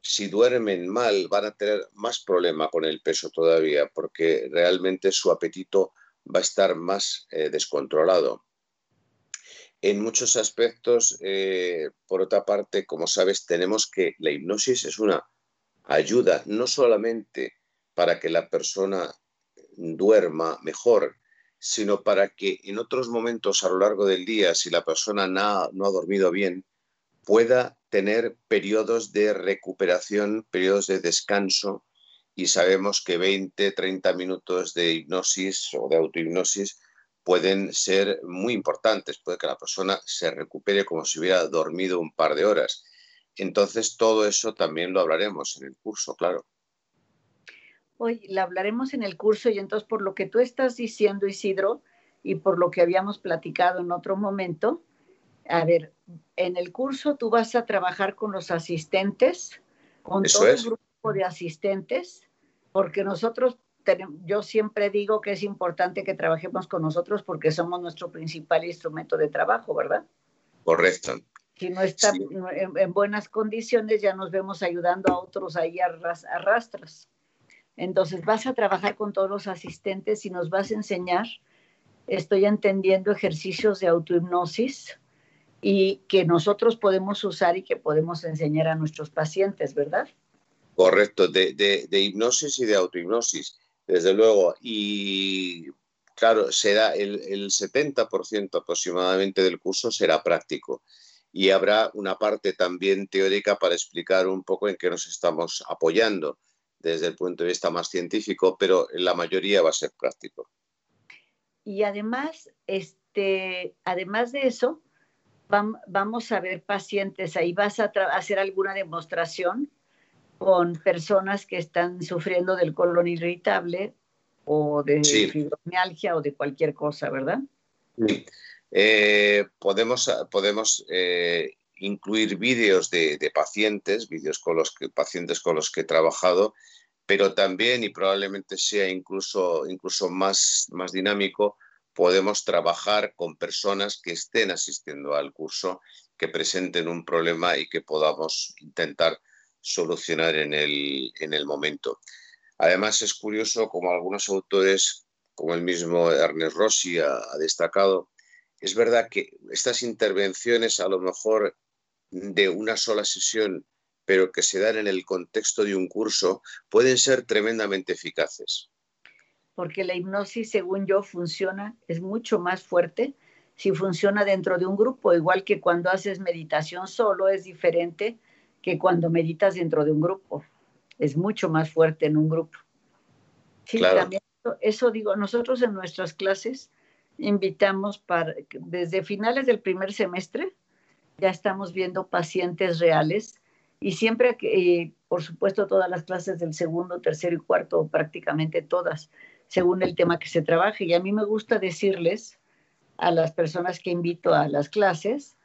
si duermen mal van a tener más problema con el peso todavía, porque realmente su apetito va a estar más eh, descontrolado. En muchos aspectos, eh, por otra parte, como sabes, tenemos que la hipnosis es una ayuda no solamente para que la persona duerma mejor, sino para que en otros momentos a lo largo del día, si la persona no, ha dormido bien, pueda tener periodos de recuperación, periodos de descanso, y sabemos que 20, 30 minutos de hipnosis o de autohipnosis pueden ser muy importantes, puede que la persona se recupere como si hubiera dormido un par de horas. Entonces, todo eso también lo hablaremos en el curso, claro. Hoy lo hablaremos en el curso y entonces por lo que tú estás diciendo, Isidro, y por lo que habíamos platicado en otro momento, a ver, en el curso tú vas a trabajar con los asistentes, con todo el grupo de asistentes, porque nosotros, yo siempre digo que es importante que trabajemos con nosotros porque somos nuestro principal instrumento de trabajo, ¿verdad? Correcto. Si no está en, buenas condiciones, ya nos vemos ayudando a otros ahí a, rastras. Entonces vas a trabajar con todos los asistentes y nos vas a enseñar, estoy entendiendo ejercicios de autohipnosis y que nosotros podemos usar y que podemos enseñar a nuestros pacientes, ¿verdad? Correcto, de, de, hipnosis y de autohipnosis, desde luego. Y claro, será el, el 70% aproximadamente del curso será práctico y habrá una parte también teórica para explicar un poco en qué nos estamos apoyando desde el punto de vista más científico, pero la mayoría va a ser práctico. Y además, este, además de eso, vamos a ver pacientes, ahí vas a hacer alguna demostración con personas que están sufriendo del colon irritable o de fibromialgia o de cualquier cosa, ¿verdad? Sí. Eh, podemos podemos eh, incluir vídeos de, pacientes, vídeos con los que, pacientes con los que he trabajado, pero también, y probablemente sea incluso, incluso más, más dinámico, podemos trabajar con personas que estén asistiendo al curso, que presenten un problema y que podamos intentar solucionar en el, en el momento. Además, es curioso como algunos autores, como el mismo Ernest Rossi ha, destacado, es verdad que estas intervenciones a lo mejor de una sola sesión, pero que se dan en el contexto de un curso, pueden ser tremendamente eficaces. Porque la hipnosis, según yo, funciona, es mucho más fuerte si funciona dentro de un grupo, igual que cuando haces meditación solo es diferente que cuando meditas dentro de un grupo. Es mucho más fuerte en un grupo. Sí, también eso digo, nosotros en nuestras clases invitamos para, desde finales del primer semestre, ya estamos viendo pacientes reales y siempre que, por supuesto, todas las clases del segundo, tercero y cuarto, prácticamente todas, según el tema que se trabaje. Y a mí me gusta decirles a las personas que invito a las clases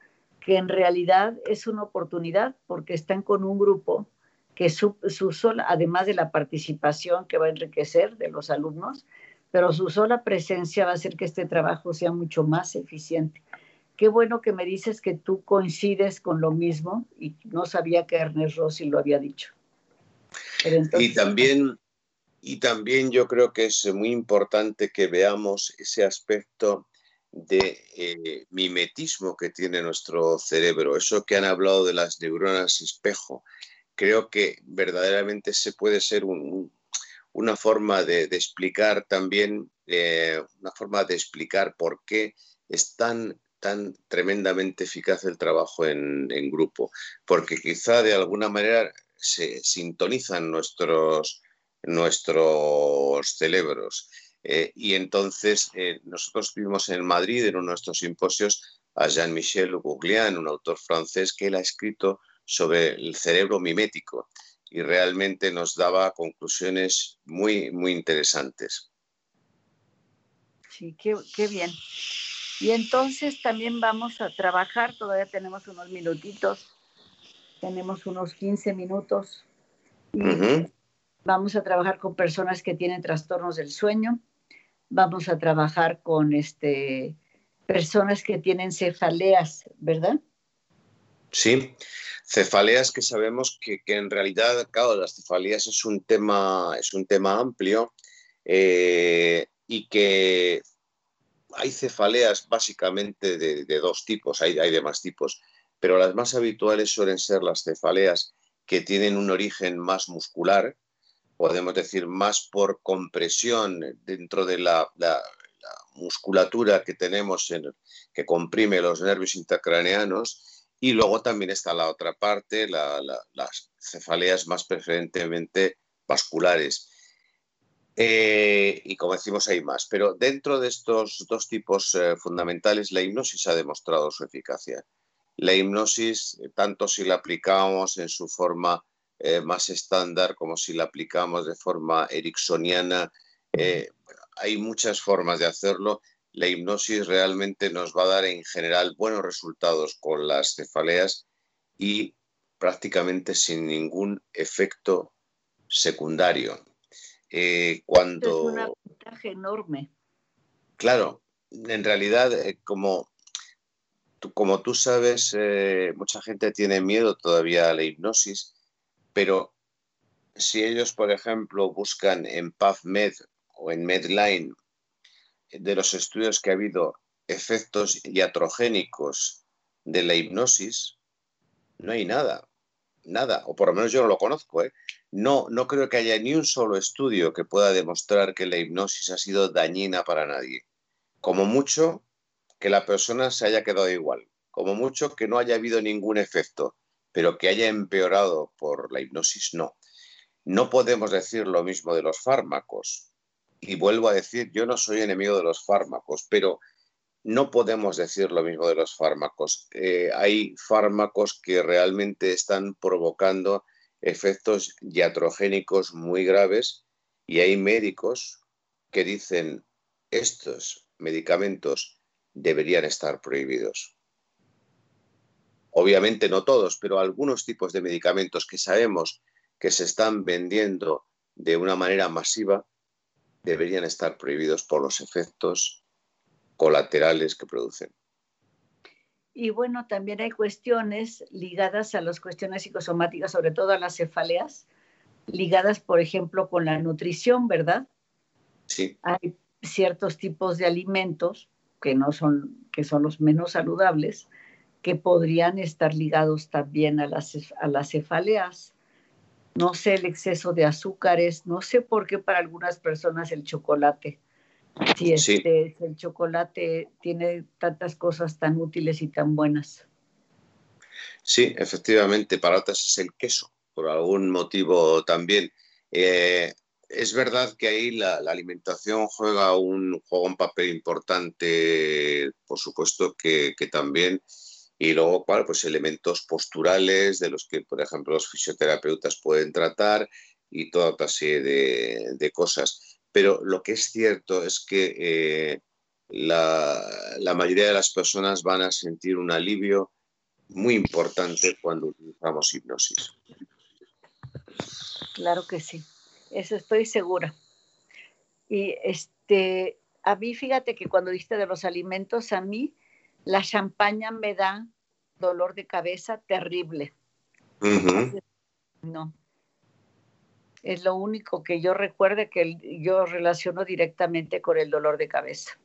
que en realidad es una oportunidad porque están con un grupo que su, su sola, además de la participación que va a enriquecer de los alumnos, pero su sola presencia va a hacer que este trabajo sea mucho más eficiente. Qué bueno que me dices que tú coincides con lo mismo y no sabía que Ernest Rossi lo había dicho. y también y también yo creo que es muy importante que veamos ese aspecto de eh, mimetismo que tiene nuestro cerebro, eso que han hablado de las neuronas espejo. Creo que verdaderamente se puede ser una forma de, explicar también, eh, una forma de explicar por qué es tan, tan tremendamente eficaz el trabajo en, grupo, porque quizá de alguna manera se sintonizan nuestros, nuestros cerebros eh, y entonces eh, nosotros tuvimos en Madrid, en uno de nuestros simposios, a Jean-Michel Gouglian, un autor francés que él ha escrito sobre el cerebro mimético y realmente nos daba conclusiones muy, muy interesantes. Sí, qué, qué bien. Y entonces también vamos a trabajar, todavía tenemos unos minutitos, tenemos unos 15 minutos. Vamos a trabajar con personas que tienen trastornos del sueño, vamos a trabajar con este, personas que tienen cefaleas, ¿verdad? Sí, cefaleas que sabemos que, en realidad, claro, las cefaleas es un tema, es un tema amplio eh, y que hay cefaleas básicamente de, dos tipos, hay, hay de tipos, pero las más habituales suelen ser las cefaleas que tienen un origen más muscular, podemos decir, más por compresión dentro de la, musculatura que tenemos, en, que comprime los nervios intracraneanos. Y luego también está la otra parte, las cefaleas más preferentemente vasculares. Eh, y como decimos, hay más. Pero dentro de estos dos tipos eh, fundamentales, la hipnosis ha demostrado su eficacia. La hipnosis, eh, tanto si la aplicamos en su forma eh, más estándar, como si la aplicamos de forma ericksoniana. Eh, hay muchas formas de hacerlo. La hipnosis realmente nos va a dar en general buenos resultados con las cefaleas y prácticamente sin ningún efecto secundario. eh, cuando... Es una ventaja enorme. Claro, en realidad, eh, como, como tú sabes, eh, mucha gente tiene miedo todavía a la hipnosis, pero si ellos, por ejemplo, buscan en PubMed o en Medline de los estudios que ha habido efectos iatrogénicos de la hipnosis, no hay nada, nada, o por lo menos yo no lo conozco. ¿eh? No, no creo que haya ni un solo estudio que pueda demostrar que la hipnosis ha sido dañina para nadie. Como mucho, que la persona se haya quedado igual, como mucho que no haya habido ningún efecto, pero que haya empeorado por la hipnosis, no. No podemos decir lo mismo de los fármacos. Y vuelvo a decir, yo no soy enemigo de los fármacos, pero no podemos decir lo mismo de los fármacos. Eh, hay fármacos que realmente están provocando efectos iatrogénicos muy graves y hay médicos que dicen estos medicamentos deberían estar prohibidos. Obviamente no todos, pero algunos tipos de medicamentos que sabemos que se están vendiendo de una manera masiva deberían estar prohibidos por los efectos colaterales que producen. Y bueno, también hay cuestiones ligadas a las cuestiones psicosomáticas, sobre todo a las cefaleas, ligadas, por ejemplo, con la nutrición, ¿verdad? Sí. Hay ciertos tipos de alimentos que no son, que son los menos saludables, que podrían estar ligados también a las, a las cefaleas. No sé el exceso de azúcares, no sé por qué para algunas personas el chocolate Sí, este, el chocolate tiene tantas cosas tan útiles y tan buenas. Sí, efectivamente, para otras es el queso, por algún motivo también. Eh, es verdad que ahí la, alimentación juega un, juega un papel importante, por supuesto que, también, y luego, claro, pues elementos posturales de los que, por ejemplo, los fisioterapeutas pueden tratar y toda otra serie de, de cosas pero lo que es cierto es que eh, la, mayoría de las personas van a sentir un alivio muy importante cuando utilizamos hipnosis. Claro que sí, eso estoy segura. Y este, a mí, fíjate que cuando dijiste de los alimentos, a mí la champaña me da dolor de cabeza terrible. No, es lo único que yo recuerde que yo relaciono directamente con el dolor de cabeza.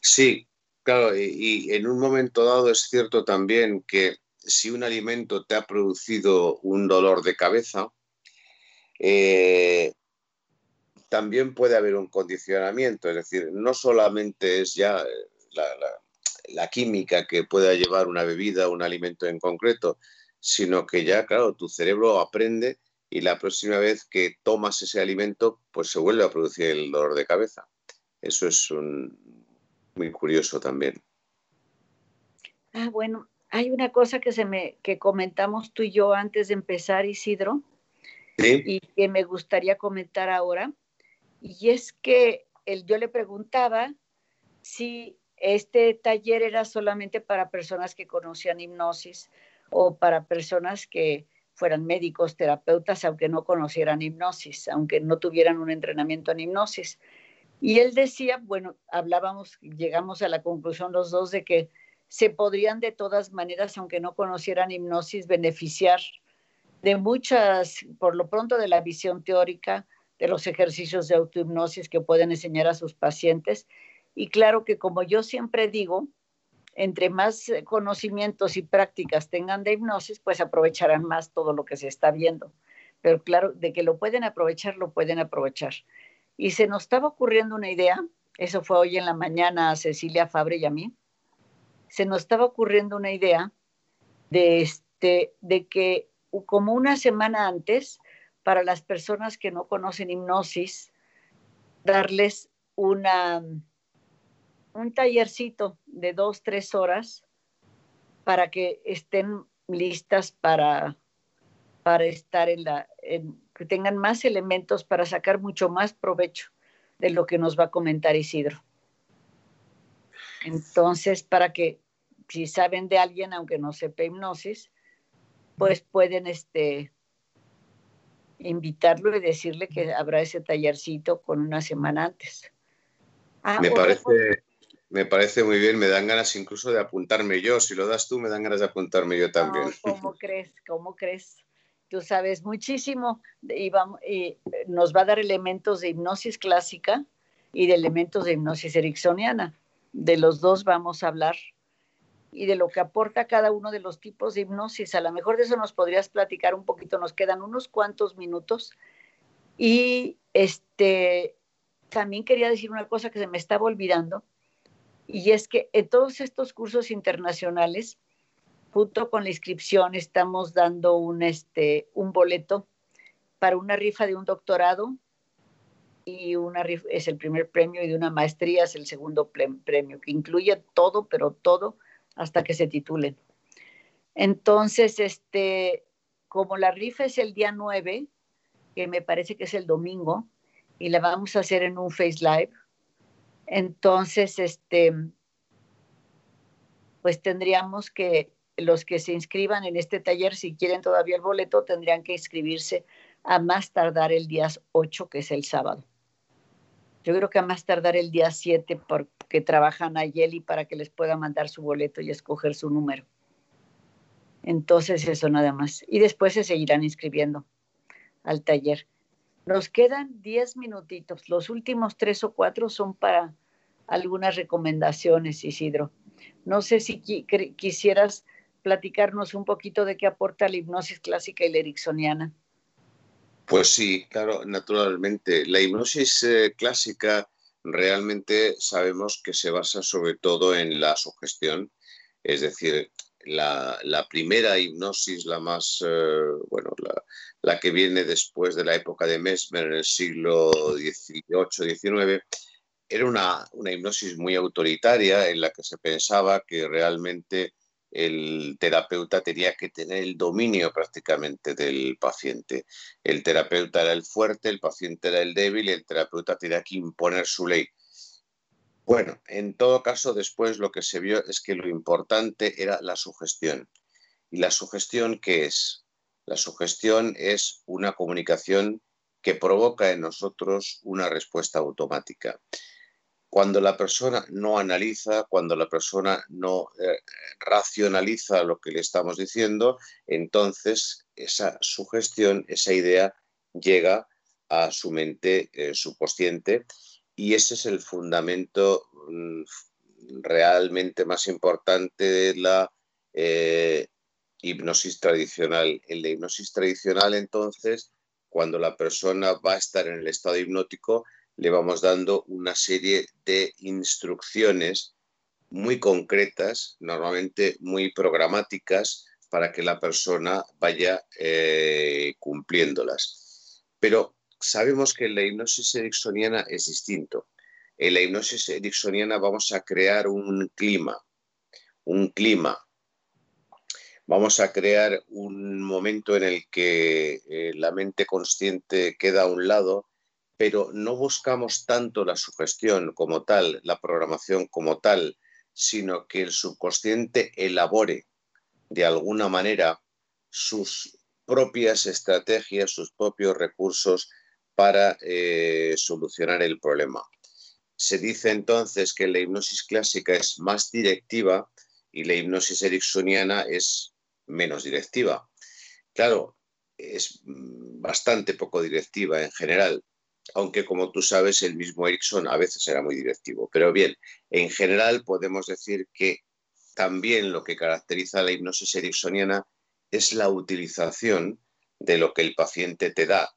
Sí, claro, y, en un momento dado es cierto también que si un alimento te ha producido un dolor de cabeza, eh, también puede haber un condicionamiento, es decir, no solamente es ya la, la química que pueda llevar una bebida o un alimento en concreto, sino que ya, claro, tu cerebro aprende y la próxima vez que tomas ese alimento, pues se vuelve a producir el dolor de cabeza. Eso es muy curioso también. Ah, bueno, hay una cosa que se me que comentamos tú y yo antes de empezar, Isidro, y que me gustaría comentar ahora, y es que el, yo le preguntaba si este taller era solamente para personas que conocían hipnosis o para personas que fueran médicos, terapeutas, aunque no conocieran hipnosis, aunque no tuvieran un entrenamiento en hipnosis. Y él decía, bueno, hablábamos, llegamos a la conclusión los dos de que se podrían de todas maneras, aunque no conocieran hipnosis, beneficiar de muchas, por lo pronto de la visión teórica, de los ejercicios de autohipnosis que pueden enseñar a sus pacientes. Y claro que como yo siempre digo, entre más eh, conocimientos y prácticas tengan de hipnosis, pues aprovecharán más todo lo que se está viendo. Pero claro, de que lo pueden aprovechar, lo pueden aprovechar. Y se nos estaba ocurriendo una idea, eso fue hoy en la mañana a Cecilia Fabre y a mí, se nos estaba ocurriendo una idea de, este, de que como una semana antes, para las personas que no conocen hipnosis, darles una, un tallercito de dos, tres horas para que estén listas para, para estar en la, que tengan más elementos para sacar mucho más provecho de lo que nos va a comentar Isidro. Entonces, para que si saben de alguien, aunque no sepa hipnosis, pues pueden este, invitarlo y decirle que habrá ese tallercito con una semana antes. Ah, me, parece, me parece muy bien, me dan ganas incluso de apuntarme yo. Si lo das tú, me dan ganas de apuntarme yo también. ¿Cómo *laughs* crees? ¿Cómo crees? Tú sabes muchísimo y, vamos, y nos va a dar elementos de hipnosis clásica y de elementos de hipnosis ericksoniana. De los dos vamos a hablar y de lo que aporta cada uno de los tipos de hipnosis. A lo mejor de eso nos podrías platicar un poquito, nos quedan unos cuantos minutos. Y este, también quería decir una cosa que se me estaba olvidando, y es que en todos estos cursos internacionales, junto con la inscripción, estamos dando un, este, un boleto para una rifa de un doctorado y una rifa es el primer premio y de una maestría es el segundo premio, que incluye todo, pero todo hasta que se titulen. Entonces, este, como la rifa es el día 9, que me parece que es el domingo, y la vamos a hacer en un Face Live, entonces, este, pues tendríamos que, los que se inscriban en este taller, si quieren todavía el boleto, tendrían que inscribirse a más tardar el día 8, que es el sábado. Yo creo que a más tardar el día 7 porque trabajan a Yeli para que les pueda mandar su boleto y escoger su número. Entonces eso nada más. Y después se seguirán inscribiendo al taller. Nos quedan 10 minutitos. Los últimos tres o cuatro son para algunas recomendaciones, Isidro. No sé si quisieras platicarnos un poquito de qué aporta la hipnosis clásica y la ericksoniana. Pues sí, claro, naturalmente. La hipnosis eh, clásica realmente sabemos que se basa sobre todo en la sugestión, es decir, la, primera hipnosis, la más, eh, bueno, la, que viene después de la época de Mesmer en el siglo XVIII-XIX, era una, una hipnosis muy autoritaria en la que se pensaba que realmente el terapeuta tenía que tener el dominio prácticamente del paciente. El terapeuta era el fuerte, el paciente era el débil y el terapeuta tenía que imponer su ley. Bueno, en todo caso, después lo que se vio es que lo importante era la sugestión. ¿Y la sugestión qué es? La sugestión es una comunicación que provoca en nosotros una respuesta automática. Cuando la persona no analiza, cuando la persona no eh, racionaliza lo que le estamos diciendo, entonces esa sugestión, esa idea llega a su mente eh, subconsciente y ese es el fundamento mm, realmente más importante de la eh, hipnosis tradicional. En la hipnosis tradicional, entonces, cuando la persona va a estar en el estado hipnótico, le vamos dando una serie de instrucciones muy concretas, normalmente muy programáticas, para que la persona vaya eh, cumpliéndolas. Pero sabemos que en la hipnosis ericksoniana es distinto. En la hipnosis ericksoniana vamos a crear un clima, un clima. Vamos a crear un momento en el que eh, la mente consciente queda a un lado pero no buscamos tanto la sugestión como tal, la programación como tal, sino que el subconsciente elabore de alguna manera sus propias estrategias, sus propios recursos para eh, solucionar el problema. Se dice entonces que la hipnosis clásica es más directiva y la hipnosis ericksoniana es menos directiva. Claro, es bastante poco directiva en general aunque como tú sabes, el mismo Erickson a veces era muy directivo. Pero bien, en general podemos decir que también lo que caracteriza a la hipnosis ericksoniana es la utilización de lo que el paciente te da,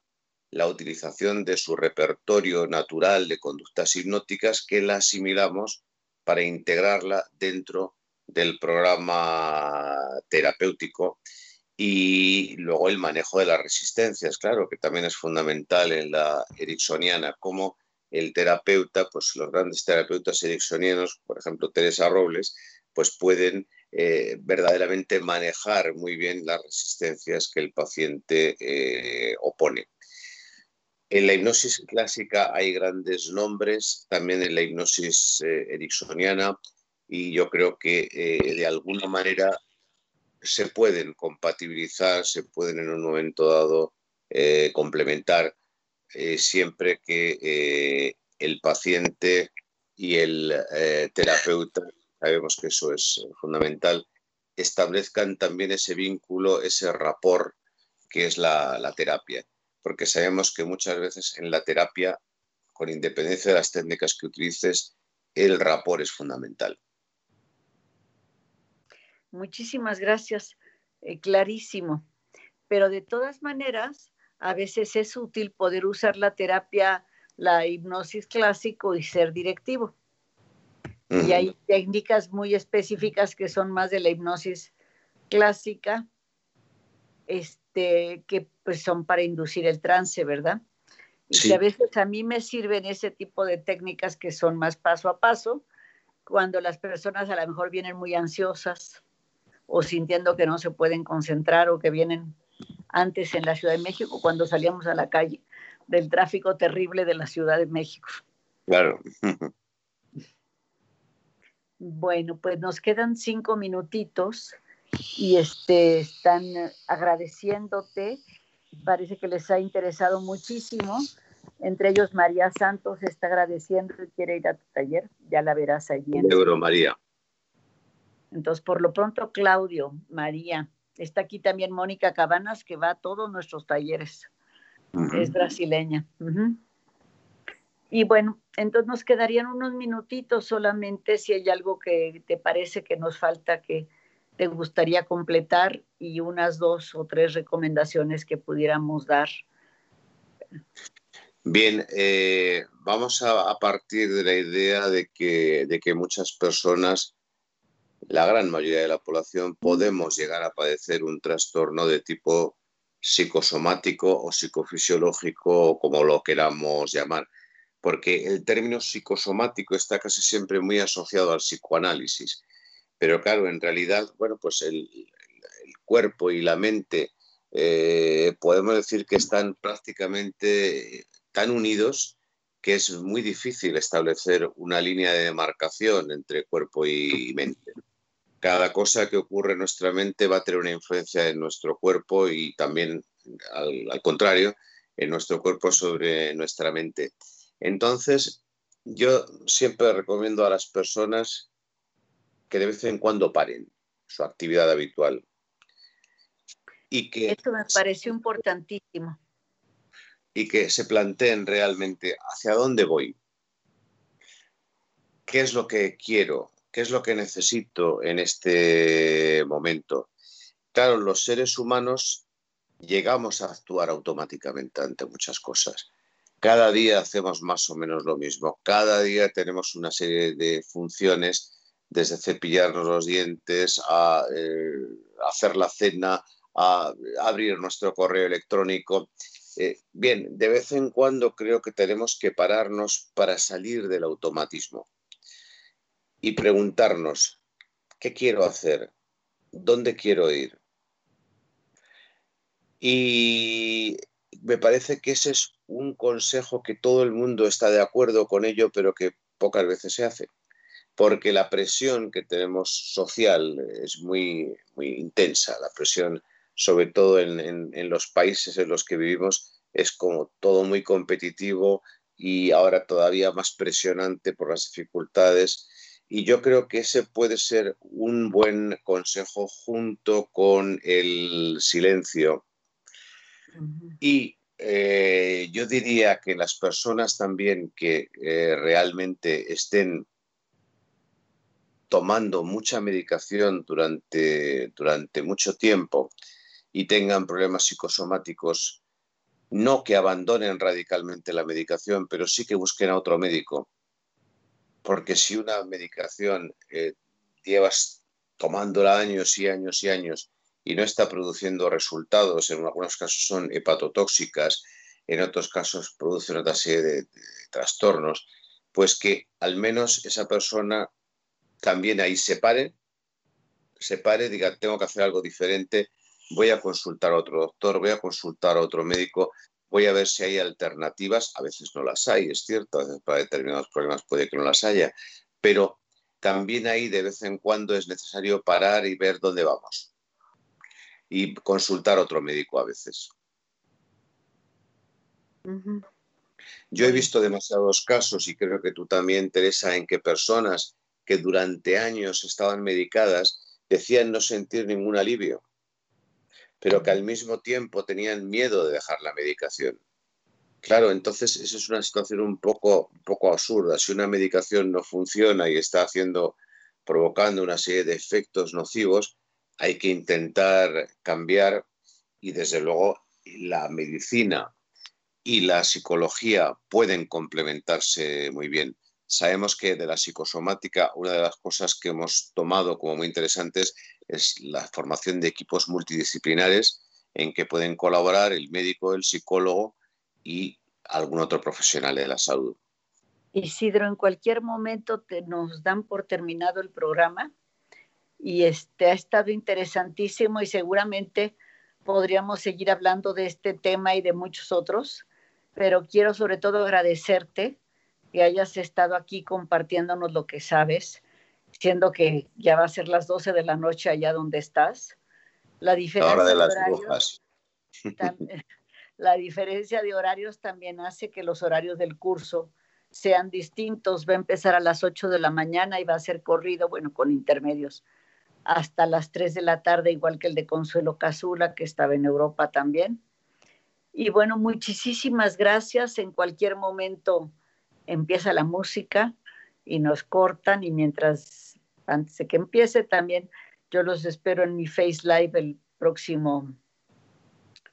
la utilización de su repertorio natural de conductas hipnóticas que la asimilamos para integrarla dentro del programa terapéutico y luego el manejo de las resistencias, claro, que también es fundamental en la ericksoniana, como el terapeuta, pues los grandes terapeutas ericksonianos, por ejemplo Teresa Robles, pues pueden eh, verdaderamente manejar muy bien las resistencias que el paciente eh, opone. En la hipnosis clásica hay grandes nombres, también en la hipnosis eh, ericksoniana, y yo creo que de alguna manera se pueden compatibilizar, se pueden en un momento dado eh, complementar eh, siempre que el paciente y el terapeuta, sabemos que eso es fundamental, establezcan también ese vínculo, ese rapport que es la, la terapia. Porque sabemos que muchas veces en la terapia, con independencia de las técnicas que utilices, el rapport es fundamental. Muchísimas gracias, eh, clarísimo. Pero de todas maneras, a veces es útil poder usar la terapia, la hipnosis clásico y ser directivo. Y hay técnicas muy específicas que son más de la hipnosis clásica, este, que pues son para inducir el trance, ¿verdad? Y a veces a mí me sirven ese tipo de técnicas que son más paso a paso, cuando las personas a lo mejor vienen muy ansiosas o sintiendo que no se pueden concentrar o que vienen antes en la Ciudad de México cuando salíamos a la calle del tráfico terrible de la Ciudad de México. Claro. Bueno, pues nos quedan cinco minutitos y este, están agradeciéndote. Parece que les ha interesado muchísimo. Entre ellos, María Santos está agradeciendo y quiere ir a tu taller. Ya la verás allí. En Euro, María. Entonces, por lo pronto, Claudio, María. Está aquí también Mónica Cabanas, que va a todos nuestros talleres. Es brasileña. Y bueno, entonces nos quedarían unos minutitos solamente si hay algo que te parece que nos falta que te gustaría completar y unas dos o tres recomendaciones que pudiéramos dar. Bien, eh, vamos a, partir de la idea de que, de que muchas personas la gran mayoría de la población podemos llegar a padecer un trastorno de tipo psicosomático o psicofisiológico, como lo queramos llamar, porque el término psicosomático está casi siempre muy asociado al psicoanálisis. Pero claro, en realidad, bueno, pues el, cuerpo y la mente eh, podemos decir que están prácticamente tan unidos que es muy difícil establecer una línea de demarcación entre cuerpo y mente cada cosa que ocurre en nuestra mente va a tener una influencia en nuestro cuerpo y también, al, contrario, en nuestro cuerpo sobre nuestra mente. Entonces, yo siempre recomiendo a las personas que de vez en cuando paren su actividad habitual. Y que, Esto me pareció importantísimo. Y que se planteen realmente hacia dónde voy, qué es lo que quiero, ¿Qué es lo que necesito en este momento? Claro, los seres humanos llegamos a actuar automáticamente ante muchas cosas. Cada día hacemos más o menos lo mismo. Cada día tenemos una serie de funciones, desde cepillarnos los dientes, a eh, hacer la cena, a abrir nuestro correo electrónico. Eh, bien, de vez en cuando creo que tenemos que pararnos para salir del automatismo y preguntarnos, ¿qué quiero hacer? ¿Dónde quiero ir? Y me parece que ese es un consejo que todo el mundo está de acuerdo con ello, pero que pocas veces se hace, porque la presión que tenemos social es muy, muy intensa, la presión sobre todo en, en los países en los que vivimos es como todo muy competitivo y ahora todavía más presionante por las dificultades y yo creo que ese puede ser un buen consejo junto con el silencio. Y eh, yo diría que las personas también que eh, realmente estén tomando mucha medicación durante, durante mucho tiempo y tengan problemas psicosomáticos, no que abandonen radicalmente la medicación, pero sí que busquen a otro médico porque si una medicación eh, llevas tomándola años y años y años y no está produciendo resultados, en algunos casos son hepatotóxicas, en otros casos producen otra serie de, trastornos, pues que al menos esa persona también ahí se pare, se pare, diga, tengo que hacer algo diferente, voy a consultar a otro doctor, voy a consultar a otro médico, voy a ver si hay alternativas, a veces no las hay, es cierto, a veces para determinados problemas puede que no las haya, pero también ahí de vez en cuando es necesario parar y ver dónde vamos y consultar a otro médico a veces. Yo he visto demasiados casos y creo que tú también, Teresa, en que personas que durante años estaban medicadas decían no sentir ningún alivio, pero que al mismo tiempo tenían miedo de dejar la medicación. Claro, entonces esa es una situación un poco, poco absurda. Si una medicación no funciona y está haciendo, provocando una serie de efectos nocivos, hay que intentar cambiar y desde luego la medicina y la psicología pueden complementarse muy bien. Sabemos que de la psicosomática una de las cosas que hemos tomado como muy interesantes es la formación de equipos multidisciplinares en que pueden colaborar el médico, el psicólogo y algún otro profesional de la salud. Isidro, en cualquier momento te, nos dan por terminado el programa y este ha estado interesantísimo y seguramente podríamos seguir hablando de este tema y de muchos otros, pero quiero sobre todo agradecerte que hayas estado aquí compartiéndonos lo que sabes, siendo que ya va a ser las 12 de la noche allá donde estás. La diferencia de, las horarios, *laughs* la diferencia de horarios también hace que los horarios del curso sean distintos. Va a empezar a las 8 de la mañana y va a ser corrido, bueno, con intermedios hasta las 3 de la tarde, igual que el de Consuelo Casula, que estaba en Europa también. Y bueno, muchísimas gracias. En cualquier momento empieza la música y nos cortan y mientras, antes de que empiece también, yo los espero en mi Face Live el próximo,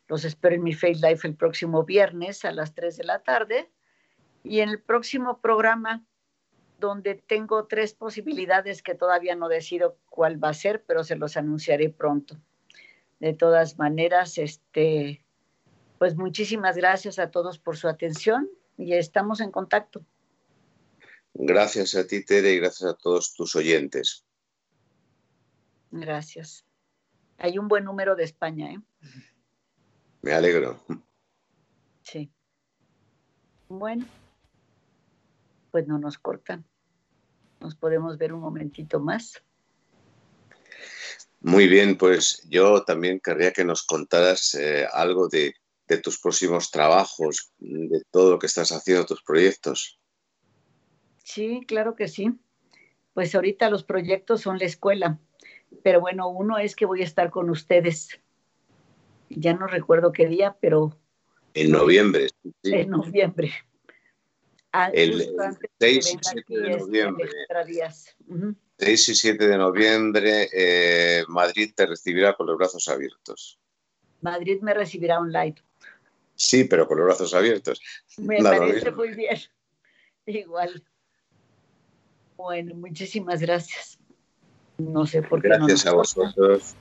los espero en mi Face Live el próximo viernes a las 3 de la tarde. Y en el próximo programa donde tengo tres posibilidades que todavía no decido cuál va a ser, pero se los anunciaré pronto. De todas maneras, este, pues muchísimas gracias a todos por su atención y estamos en contacto. Gracias a ti, Tere, y gracias a todos tus oyentes. Gracias. Hay un buen número de España, ¿eh? Me alegro. Sí. Bueno, pues no nos cortan nos podemos ver un momentito más. Muy bien, pues yo también querría que nos contaras eh, algo de, tus próximos trabajos, de todo lo que estás haciendo, tus proyectos. Sí, claro que sí. Pues ahorita los proyectos son la escuela, pero bueno, uno es que voy a estar con ustedes. Ya no recuerdo qué día, pero... En noviembre. En noviembre el 6 y 7 de noviembre. 6 y 7 de noviembre, Madrid te recibirá con los brazos abiertos. Madrid me recibirá online. Sí, pero con los brazos abiertos. Me parece muy bien. *laughs* Igual. Bueno, muchísimas gracias. No sé por qué. Gracias no nos a vosotros.